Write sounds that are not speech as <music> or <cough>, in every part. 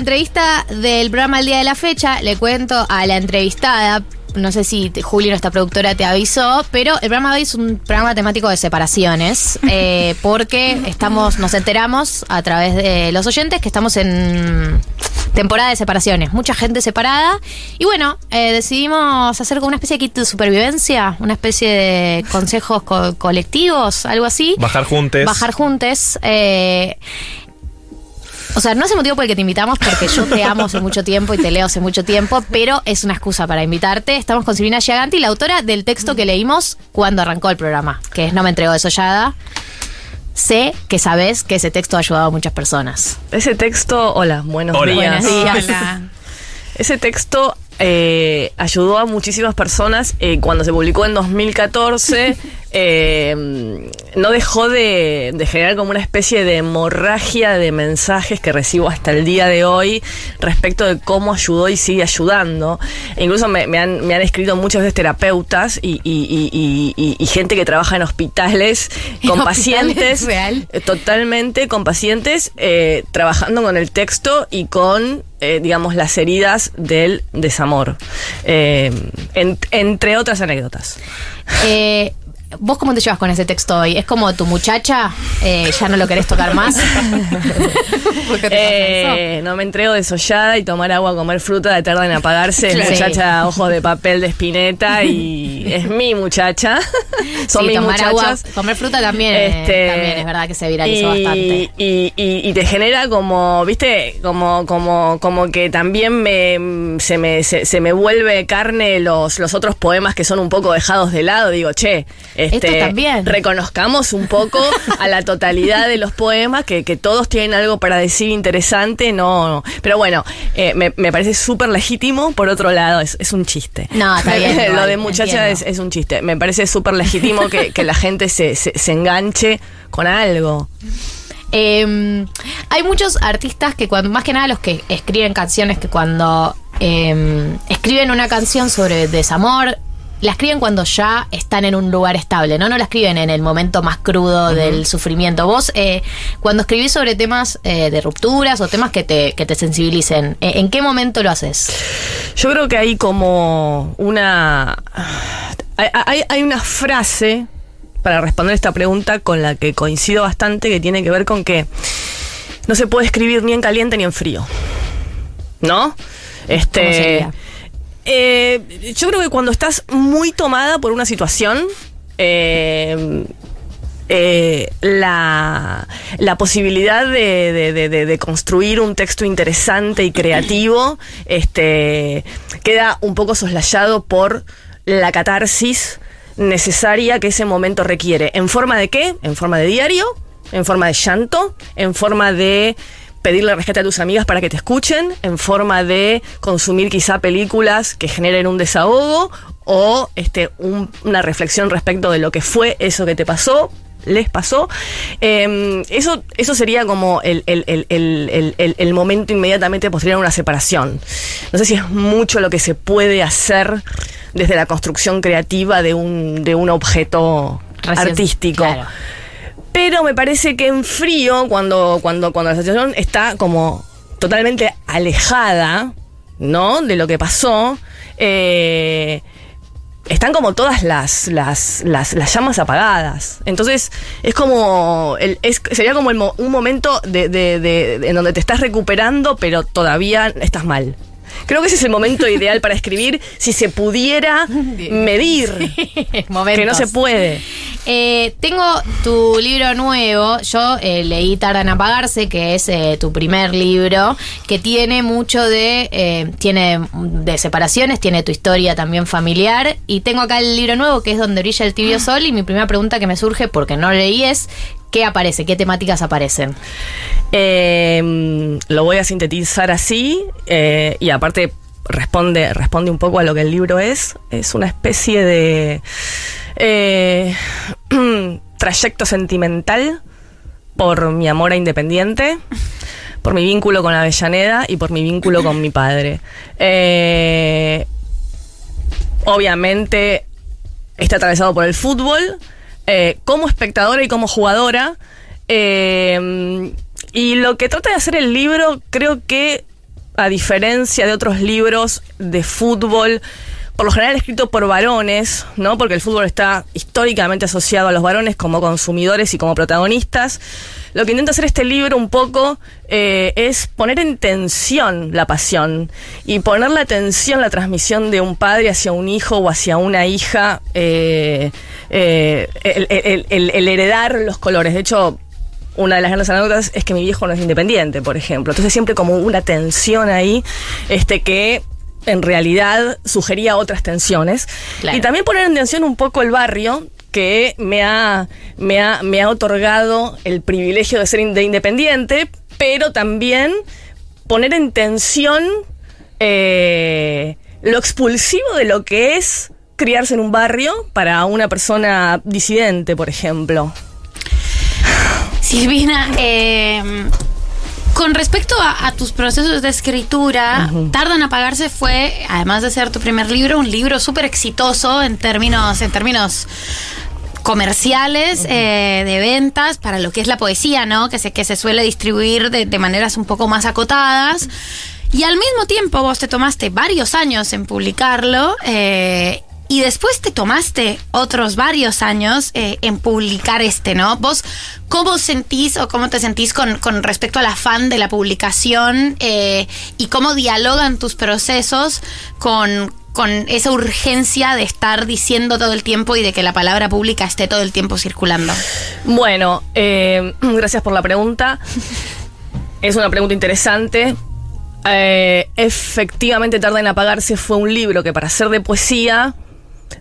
entrevista del programa El Día de la Fecha. Le cuento a la entrevistada. No sé si Juli, nuestra productora, te avisó, pero el programa de hoy es un programa temático de separaciones, <laughs> eh, porque estamos, nos enteramos a través de los oyentes que estamos en temporada de separaciones, mucha gente separada, y bueno, eh, decidimos hacer como una especie de kit de supervivencia, una especie de consejos co- colectivos, algo así. Bajar juntos. Bajar juntos. eh, o sea, no es el motivo por el que te invitamos, porque yo te amo hace mucho tiempo y te leo hace mucho tiempo, pero es una excusa para invitarte. Estamos con Silvina Giaganti, la autora del texto que leímos cuando arrancó el programa, que es No me entrego desollada. Sé que sabes que ese texto ha ayudado a muchas personas. Ese texto, hola, buenos Hola. días. Buenos días. <laughs> Ese texto eh, ayudó a muchísimas personas. eh, cuando se publicó en 2014, <laughs> eh, no dejó de, de generar como una especie de hemorragia de mensajes que recibo hasta el día de hoy respecto de cómo ayudó y sigue ayudando. E incluso me, me han, me han escrito muchos de terapeutas y, y- y- y- y- y gente que trabaja en hospitales <laughs> ¿En con hospitales? pacientes. ¿Real? Eh, Totalmente con pacientes eh, trabajando con el texto y con, eh, digamos, las heridas del desamor. Eh, en- entre otras anécdotas. Eh, ¿Vos cómo te llevas con ese texto hoy? ¿Es como tu muchacha? eh, ¿Ya no lo querés tocar más? <laughs> Eh, no me entrego desollada y tomar agua, comer fruta de tarda en apagarse. Es <laughs> Claro. muchacha ojos de papel de espineta y <laughs> es mi muchacha. Son Sí, mis tomar agua, muchachas. comer fruta también, eh, Este, también es verdad que se viralizó y, bastante. Y, y- y te genera como, viste, como, como, como que también me, se, me, se, se me vuelve carne los, los otros poemas que son un poco dejados de lado. Digo, che, este, Esto también. reconozcamos un poco a la totalidad de los poemas, que, que todos tienen algo para decir interesante, no. Pero bueno, eh, me, me parece súper legítimo, por otro lado, es, es un chiste. No, está bien, <laughs> Lo igual, de muchacha es, un chiste. Me parece súper legítimo que, que la gente se, se, se enganche con algo. Eh, hay muchos artistas que cuando, más que nada los que escriben canciones, que cuando eh, escriben una canción sobre desamor, la escriben cuando ya están en un lugar estable, ¿no? No la escriben en el momento más crudo del sufrimiento. Vos, eh, cuando escribís sobre temas eh, de rupturas o temas que te, que te sensibilicen, eh, ¿en qué momento lo haces? Yo creo que hay como una. Hay, hay- hay una frase para responder esta pregunta con la que coincido bastante que tiene que ver con que no se puede escribir ni en caliente ni en frío. ¿No? Este. ¿Cómo sería? Eh, yo creo que cuando estás muy tomada por una situación, eh, eh, la, la posibilidad de, de- de- construir un texto interesante y creativo este, queda un poco soslayado por la catarsis necesaria que ese momento requiere. ¿En forma de qué? En forma de diario, en forma de llanto, en forma de pedirle rescate a tus amigas para que te escuchen, en forma de consumir quizá películas que generen un desahogo o este, un- una reflexión respecto de lo que fue eso que te pasó, les pasó. Eh, eso, eso sería como el, el- el- el- momento inmediatamente posterior a una separación. No sé si es mucho lo que se puede hacer desde la construcción creativa de un, de un objeto Recién- artístico. claro. Pero me parece que en frío, cuando, cuando, cuando la situación está como totalmente alejada, ¿no? De lo que pasó, eh, están como todas las, las, las, las llamas apagadas. Entonces, es como. el- es, sería como el mo- un momento de, de- en donde te estás recuperando, pero todavía estás mal. Creo que ese es el momento ideal para escribir si se pudiera <laughs> medir. Que no se puede. Eh, tengo tu libro nuevo. Yo eh, leí Tarda en apagarse, que es eh, tu primer libro, que tiene mucho de. eh, tiene de separaciones, tiene tu historia también familiar. Y tengo acá el libro nuevo, que es Donde brilla el tibio sol. Y mi primera pregunta que me surge, porque no lo leí, es: ¿qué aparece? ¿Qué temáticas aparecen? Eh, lo voy a sintetizar así y aparte responde, responde un poco a lo que el libro es. Es una especie de eh, <clears throat> trayecto sentimental por mi amor a Independiente, por mi vínculo con Avellaneda y por mi vínculo con mi padre. Eh, obviamente está atravesado por el fútbol, eh, como espectadora y como jugadora. y lo que trata de hacer el libro, creo que a diferencia de otros libros de fútbol, por lo general escrito por varones, ¿no? Porque el fútbol está históricamente asociado a los varones como consumidores y como protagonistas. Lo que intenta hacer este libro un poco eh, es poner en tensión la pasión y poner la tensión la transmisión de un padre hacia un hijo o hacia una hija, eh, eh, el heredar los colores. De hecho, una de las grandes anécdotas es que mi viejo no es independiente, por ejemplo. Entonces siempre como una tensión ahí, este que en realidad sugería otras tensiones. Y también poner en tensión un poco el barrio, que me ha, me ha, me ha otorgado el privilegio de ser de independiente, pero también poner en tensión eh, lo expulsivo de lo que es criarse en un barrio para una persona disidente, por ejemplo. Silvina, eh, con respecto a, tus procesos de escritura, Tardan en apagarse fue, además de ser tu primer libro, un libro súper exitoso en términos, en términos comerciales, eh, de ventas, para lo que es la poesía, ¿no? Que se, que se suele distribuir de, maneras un poco más acotadas. Y al mismo tiempo vos te tomaste varios años en publicarlo eh, y después te tomaste otros varios años eh, en publicar este, ¿no? Vos, ¿cómo sentís o cómo te sentís con, respecto al afán de la publicación eh, y cómo dialogan tus procesos con, con esa urgencia de estar diciendo todo el tiempo y de que la palabra pública esté todo el tiempo circulando? Bueno, eh, <clears throat> gracias por la pregunta. Es una pregunta interesante. efectivamente, Tarda en Apagarse fue un libro que para ser de poesía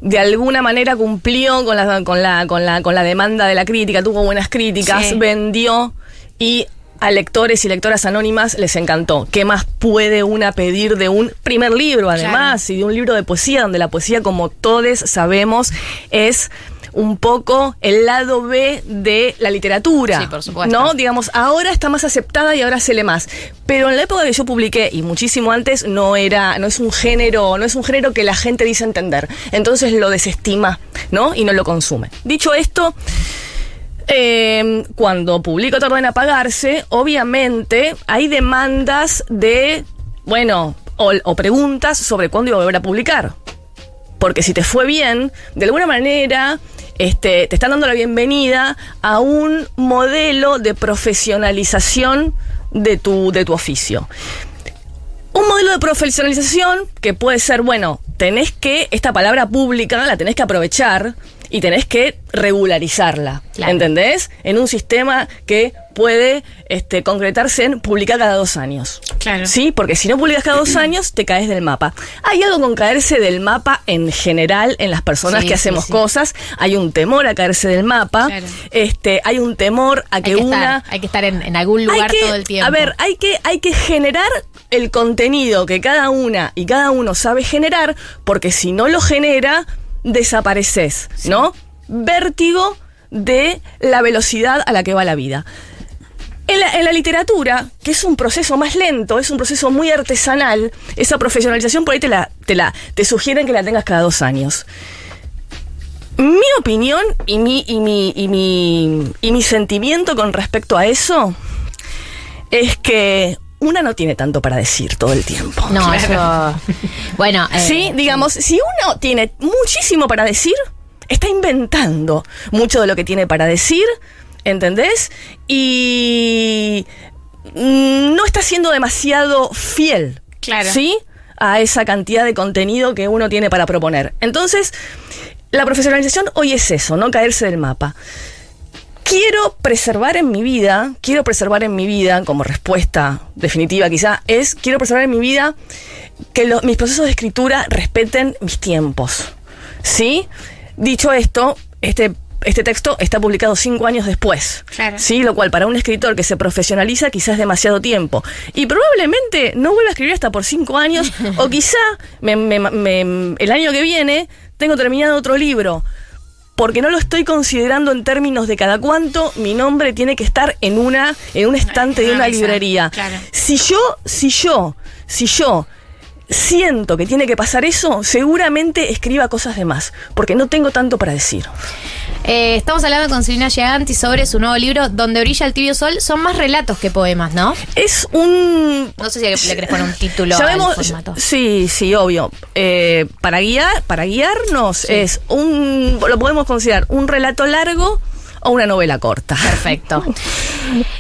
de alguna manera cumplió con la, con la, con la, con la demanda de la crítica, tuvo buenas críticas, vendió y a lectores y lectoras anónimas les encantó. ¿Qué más puede una pedir de un primer libro, además, y de un libro de poesía, donde la poesía, como todos sabemos, es un poco el lado B de la literatura. Sí, por supuesto. ¿No? Digamos, ahora está más aceptada y ahora se lee más. Pero en la época que yo publiqué, y muchísimo antes, no era, no es un género, no es un género que la gente dice entender. Entonces lo desestima, ¿no? Y no lo consume. Dicho esto. Eh, cuando publico Tarda en apagarse, obviamente hay demandas de, bueno, o, o preguntas sobre cuándo iba a volver a publicar. Porque si te fue bien, de alguna manera este, te están dando la bienvenida a un modelo de profesionalización de tu, de tu oficio. Un modelo de profesionalización que puede ser, bueno, tenés que, esta palabra pública la tenés que aprovechar y tenés que regularizarla. ¿Entendés? En un sistema que puede este, concretarse en publicar cada dos años. Claro. Sí, porque si no publicas cada dos años, te caes del mapa. Hay algo con caerse del mapa en general en las personas que hacemos cosas. Hay un temor a caerse del mapa. Este, hay un temor a que, una. hay que estar en, algún lugar todo el tiempo. A ver, hay que, hay que generar el contenido que cada una y cada uno sabe generar, porque si no lo genera, desapareces, ¿no? Vértigo de la velocidad a la que va la vida. En la, literatura, que es un proceso más lento, es un proceso muy artesanal, esa profesionalización por ahí te la, te la te sugieren que la tengas cada dos años. Mi opinión y mi, y mi, y mi, y mi sentimiento con respecto a eso es que una no tiene tanto para decir todo el tiempo. No, eso. Bueno. <laughs> Eh, sí, digamos, si uno tiene muchísimo para decir, está inventando mucho de lo que tiene para decir, ¿entendés? Y no está siendo demasiado fiel. Claro. ¿Sí? A esa cantidad de contenido que uno tiene para proponer. Entonces, la profesionalización hoy es eso, no caerse del mapa quiero preservar en mi vida, quiero preservar en mi vida, como respuesta definitiva quizá, es quiero preservar en mi vida que mis procesos de escritura respeten mis tiempos. ¿Sí? Dicho esto, este este texto está publicado cinco años después. Claro. ¿sí? Lo cual para un escritor que se profesionaliza quizás es demasiado tiempo. Y probablemente no vuelva a escribir hasta por cinco años, <laughs> o quizá el año que viene tengo terminado otro libro porque no lo estoy considerando en términos de cada cuánto mi nombre tiene que estar en una en un estante de una librería. Si yo si yo si yo siento que tiene que pasar eso, seguramente escriba cosas de más, porque no tengo tanto para decir. Eh, estamos hablando con Silvina Giganti sobre su nuevo libro, Donde brilla el tibio sol. Son más relatos que poemas, ¿no? Es un... No sé si le querés poner un título al formato. Sí, sí, obvio. Eh, para guiar, para guiarnos es un... Lo podemos considerar un relato largo o una novela corta. Perfecto.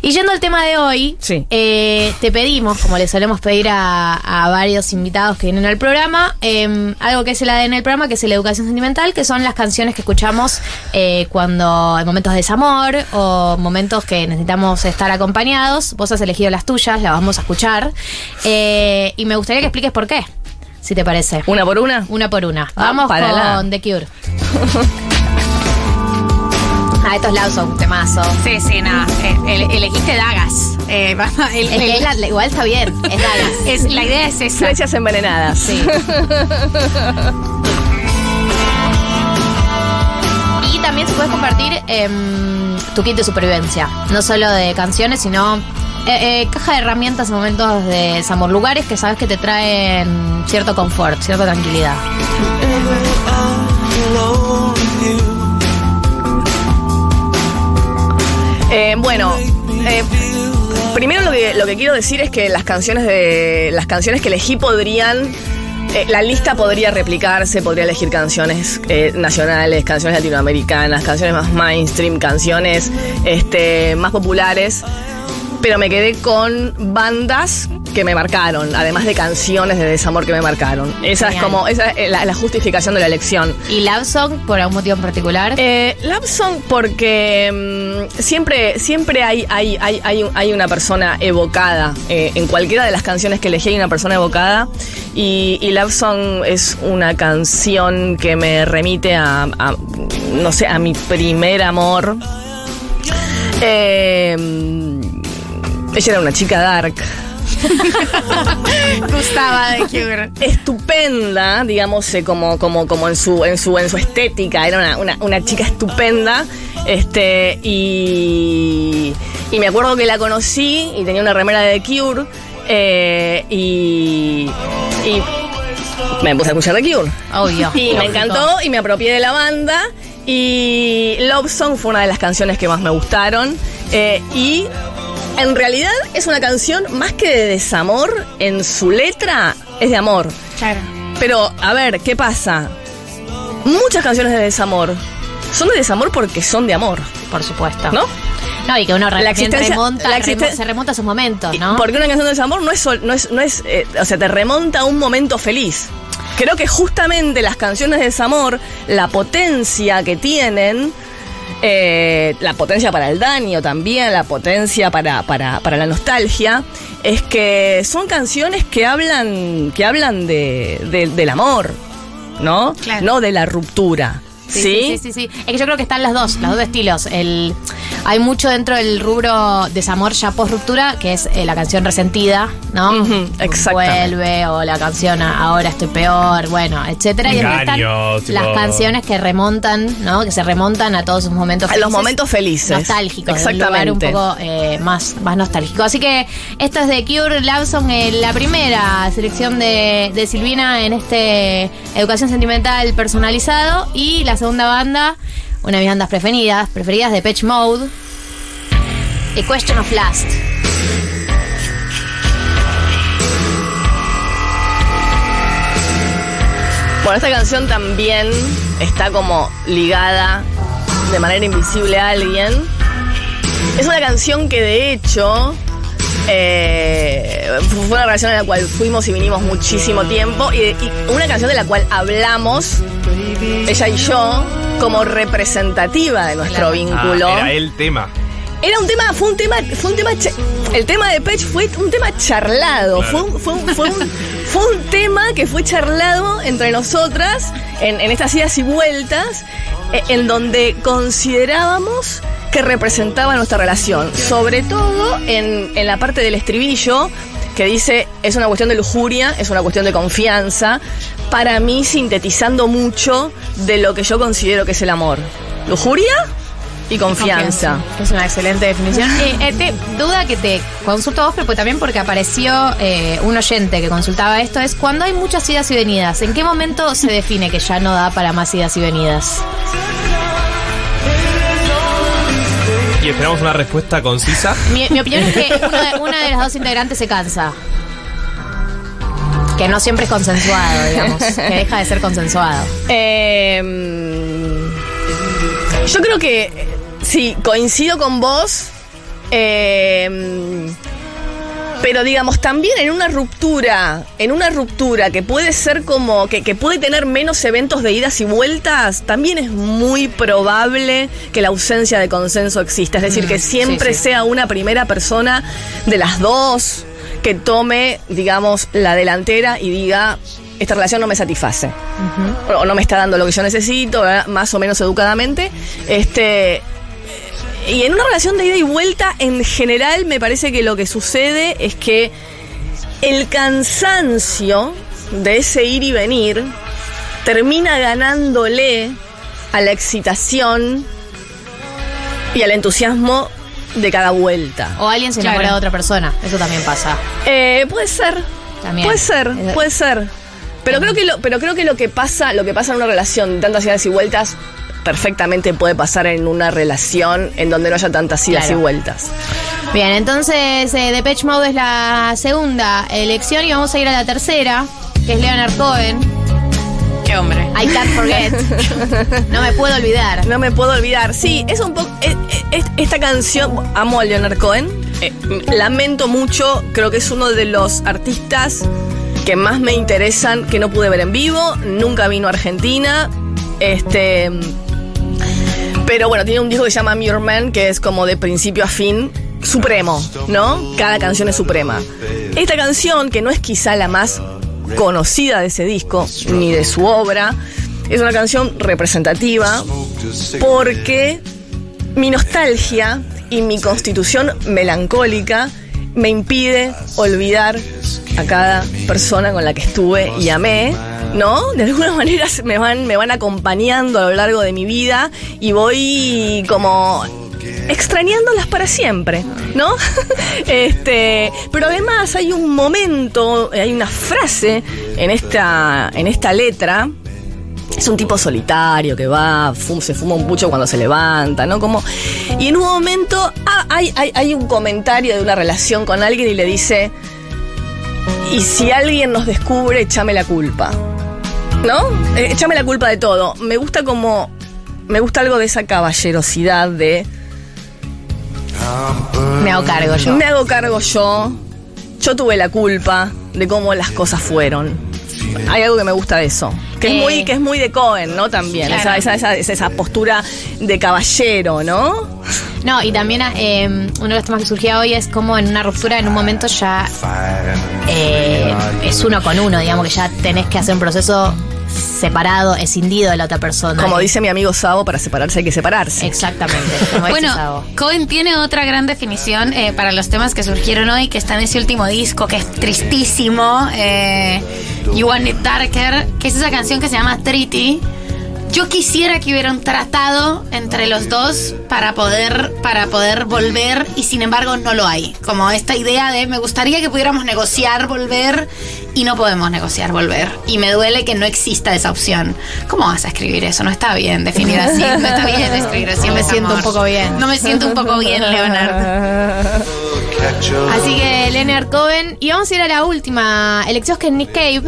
Y yendo al tema de hoy, Sí. eh, te pedimos, como le solemos pedir a, a varios invitados que vienen al programa, eh, algo que es el ADN del programa, que es la educación sentimental, que son las canciones que escuchamos eh, cuando en momentos de desamor o momentos que necesitamos estar acompañados. Vos has elegido las tuyas, las vamos a escuchar. Eh, y me gustaría que expliques por qué, si te parece. ¿Una por una? Una por una. Ah, Vamos para la. con The Cure. <laughs> ah, estos lados son un temazo. Sí, sí, nada. Eh, ele- elegiste dagas. Eh, <laughs> el- Es que el- es la- la- igual está bien, es Dagas. <laughs> es- la idea es esa. Flechas envenenadas. Sí. y también se puede compartir em, tu kit de supervivencia. No solo de canciones, sino eh, eh, caja de herramientas en momentos de desamor. Lugares que sabes que te traen cierto confort, cierta tranquilidad. Eh, bueno, eh, primero lo que, lo que quiero decir es que las canciones de las canciones que elegí podrían eh, la lista podría replicarse, podría elegir canciones eh, nacionales, canciones latinoamericanas, canciones más mainstream, canciones este, más populares, pero me quedé con bandas que me marcaron, además de canciones de desamor que me marcaron. Esa es como esa es la, la justificación de la elección. ¿Y Love Song por algún motivo en particular? Eh, Love Song porque mm, siempre, siempre hay, hay, hay, hay, hay una persona evocada. eh, en cualquiera de las canciones que elegí hay una persona evocada. Y, y Love Song es una canción que me remite a, a, no sé, a mi primer amor. Eh, ella era una chica dark. <laughs> Gustaba de Cure. estupenda, digamos, eh, como, como, como en su, en su, en su estética, era una, una- una chica estupenda. Este, y, y me acuerdo que la conocí y tenía una remera de The Cure. eh, y, y me puse a escuchar The Cure. Obvio. Y me encantó y me apropié de la banda. Y Love Song fue una de las canciones que más me gustaron. Eh, y en realidad es una canción más que de desamor, en su letra es de amor. Claro. Pero, a ver, ¿qué pasa? Muchas canciones de desamor son de desamor porque son de amor, Por supuesto. ¿no? No, y que uno La remonta, la remo- se remonta a sus momentos, ¿no? Porque una canción de desamor no es, sol- no es, no es eh, o sea, te remonta a un momento feliz. Creo que justamente las canciones de desamor, la potencia que tienen, eh, la potencia para el daño también, la potencia para, para, para la nostalgia, es que son canciones que hablan, que hablan de, de- del amor, ¿no? Claro. No de la ruptura. Sí, sí, sí, sí, sí. Es que yo creo que están las dos, los dos estilos. El, hay mucho dentro del rubro desamor ya post ruptura, que es eh, la canción resentida, ¿no? Exactamente. Vuelve, o la canción Ahora estoy peor, bueno, etcétera. Y están las canciones que remontan, ¿no? Que se remontan a todos sus momentos A los momentos felices. nostálgicos, de un lugar un Exactamente. poco eh, más, más nostálgico. Así que esto es de Cure Lawson, eh, la primera selección de, de Silvina en este Educación Sentimental personalizado. Y la segunda banda, una de mis bandas preferidas, preferidas de Patch Mode, A Question of Last. Bueno, esta canción también está como ligada de manera invisible a alguien. Es una canción que de hecho eh, fue una relación en la cual fuimos y vinimos muchísimo tiempo y, y una canción de la cual hablamos, ella y yo, como representativa de nuestro Claro. vínculo. Ah, era el tema. Era un tema, fue un tema, fue un tema, el tema de Pech fue un tema charlado, Claro. fue, un, fue, un, fue, un, fue un tema que fue charlado entre nosotras en, en estas idas y vueltas, eh, en donde considerábamos que representaba nuestra relación, sobre todo en, en la parte del estribillo que dice es una cuestión de lujuria, es una cuestión de confianza, para mí sintetizando mucho de lo que yo considero que es el amor. Lujuria y confianza. Es una excelente definición. Eh, eh, te- duda que te consulto a vos, pero pues también porque apareció eh, un oyente que consultaba esto, es cuando hay muchas idas y venidas, ¿en qué momento se define que ya no da para más idas y venidas? Esperamos una respuesta concisa. Mi, mi opinión es que de, una de las dos integrantes se cansa. Que no siempre es consensuado, digamos. Que deja de ser consensuado. Eh, yo creo que sí, coincido con vos. eh, pero digamos, también en una ruptura, en una ruptura que puede ser como, que, que puede tener menos eventos de idas y vueltas, también es muy probable que la ausencia de consenso exista. Es decir, que siempre sí, sí. sea una primera persona de las dos que tome, digamos, la delantera y diga, esta relación no me satisface. O no me está dando lo que yo necesito, más o menos educadamente. Este. Y en una relación de ida y vuelta, en general, me parece que lo que sucede es que el cansancio de ese ir y venir termina ganándole a la excitación y al entusiasmo de cada vuelta. O alguien se enamora Claro. de otra persona. Eso también pasa. Eh, puede ser. También. Puede ser, Es- puede ser. Pero creo que lo, pero creo que lo que pasa, lo que pasa en una relación de tantas idas y vueltas, perfectamente puede pasar en una relación en donde no haya tantas idas Claro. y vueltas. Bien, entonces eh, Depeche Mode es la segunda elección y vamos a ir a la tercera, que es Leonard Cohen. Qué hombre. I can't forget. <laughs> no me puedo olvidar. No me puedo olvidar. Sí, es un poco. es- es- esta canción. Amo a Leonard Cohen. Eh, lamento mucho. Creo que es uno de los artistas que más me interesan que no pude ver en vivo. Nunca vino a Argentina. Este. Pero bueno, tiene un disco que se llama Mirror Man, que es como de principio a fin supremo, ¿no? Cada canción es suprema. Esta canción, que no es quizá la más conocida de ese disco, ni de su obra, es una canción representativa porque mi nostalgia y mi constitución melancólica me impide olvidar a cada persona con la que estuve y amé, ¿no? De alguna manera me van, me van acompañando a lo largo de mi vida y voy como extrañándolas para siempre, ¿no? <laughs> este, pero además hay un momento, hay una frase en esta, en esta letra es un tipo solitario que va, se fuma un pucho cuando se levanta, ¿no? Como, y en un momento ah, hay, hay, hay un comentario de una relación con alguien y le dice, y si alguien nos descubre, échame la culpa, ¿no? Eh, échame la culpa de todo. Me gusta como, me gusta algo de esa caballerosidad de, Me hago cargo yo. me hago cargo yo, yo tuve la culpa de cómo las cosas fueron. Hay algo que me gusta de eso. Que, Eh. es, muy, que es muy de Cohen, ¿no? También. Claro. Esa, esa, esa, esa postura de caballero, ¿no? No, y también eh, uno de los temas que surgía hoy es como en una ruptura, en un momento ya eh, es uno con uno, digamos que ya tenés que hacer un proceso separado, escindido de la otra persona. Como dice mi amigo Sabo, para separarse hay que separarse. Exactamente. como dice Bueno, Sabo. Cohen tiene otra gran definición eh, para los temas que surgieron hoy, que está en ese último disco, que es tristísimo, eh, You Want It Darker, que es esa canción que se llama Treaty. Yo quisiera que hubiera un tratado entre los dos para poder, para poder volver y sin embargo no lo hay. Como esta idea de me gustaría que pudiéramos negociar volver y no podemos negociar volver. Y me duele que no exista esa opción. ¿Cómo vas a escribir eso? No está bien definir así. No está bien escribir así. <laughs> No me el siento un poco bien. No me siento un poco bien, Leonardo. <laughs> Así que Leonard Cohen. Y vamos a ir a la última elección que es Nick Cave.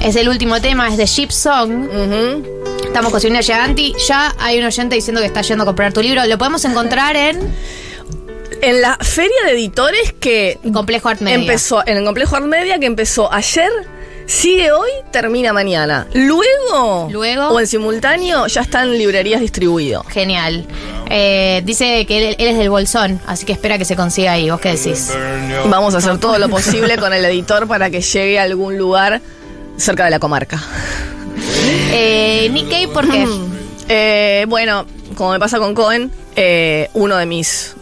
Es el último tema, es de Ship Song. Ujú. Estamos con Giganti. Ya hay un oyente diciendo que está yendo a comprar tu libro. Lo podemos encontrar en En la feria de editores que Complejo Art Media. empezó, en el complejo Art Media, que empezó ayer, sigue hoy, termina mañana. Luego, Luego. o en simultáneo, ya están librerías distribuidos. Genial. Eh, dice que él, él es del Bolsón, así que espera que se consiga ahí. ¿Vos qué decís? Vamos a hacer todo lo posible con el editor para que llegue a algún lugar cerca de la comarca. <laughs> Eh, Cave, ¿por qué? <clears throat> Eh, bueno, como me pasa con Cohen, eh, uno de mis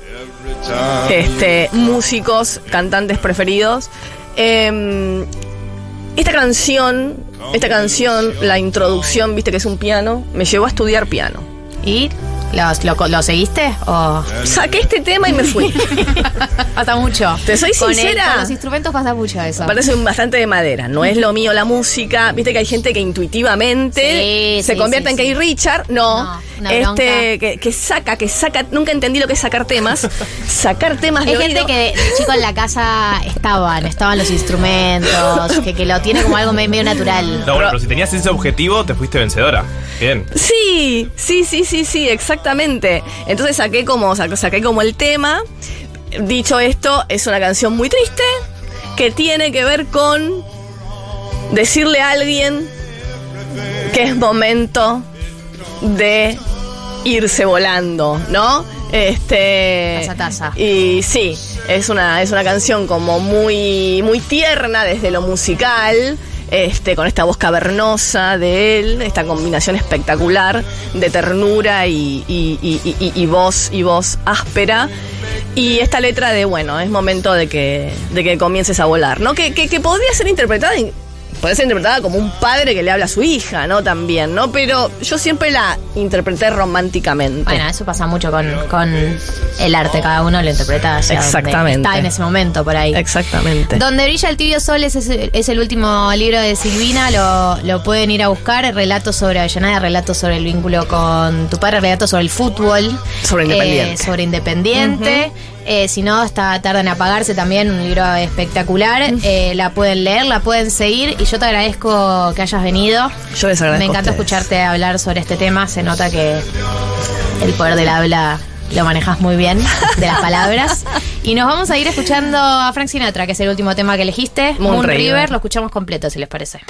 este, músicos, cantantes preferidos. Eh, esta canción, esta canción, la introducción, viste que es un piano, me llevó a estudiar piano. ¿Y? ¿Los- lo, lo seguiste o Saqué este tema y me fui. <laughs> pasa mucho? Te soy Con el- sincera. con los instrumentos pasa mucho eso. Me parece un bastante de madera. No es lo mío la música. Viste que hay gente que intuitivamente Sí, se sí, convierte sí, en sí. Kay Richard. No. No, una este, que, que saca, que saca. Nunca entendí lo que es sacar temas. <laughs> sacar temas de Hay gente oído. que de chico en la casa estaban, estaban los instrumentos, que, que lo tiene como algo me- medio natural. No, bueno, pero si tenías ese objetivo, te fuiste vencedora. Bien. Sí, sí, sí, sí, sí, exactamente. Entonces saqué como, saqué como el tema. Dicho esto, es una canción muy triste que tiene que ver con decirle a alguien que es momento de irse volando, ¿no? Este. Taza, taza. Y sí, es una, es una canción como muy, muy tierna desde lo musical. Este, con esta voz cavernosa de él, esta combinación espectacular de ternura y, y- y- y- voz y voz áspera. Y esta letra de, bueno, es momento de que, de que comiences a volar, ¿no? Que, que, que podría ser interpretada, in- puede ser interpretada como un padre que le habla a su hija, ¿no? También, ¿no? Pero yo siempre la interpreté románticamente. Bueno, eso pasa mucho con, con el arte, cada uno lo interpreta hacia donde Exactamente. está en ese momento por ahí. Exactamente. Donde brilla el tibio sol es, es el último libro de Silvina, lo, lo pueden ir a buscar, relatos sobre Avellaneda, relatos sobre el vínculo con tu padre, relatos sobre el fútbol. Sobre Independiente. eh, sobre Independiente. Eh, si no, está Tarda en Apagarse también, un libro espectacular. Eh, la pueden leer, la pueden seguir y yo te agradezco que hayas venido. Yo les agradezco Me encanta escucharte hablar sobre este tema, se nota que el poder del habla lo manejas muy bien, de las palabras. <laughs> Y nos vamos a ir escuchando a Frank Sinatra, que es el último tema que elegiste. Moon Moon River. River, lo escuchamos completo, si les parece.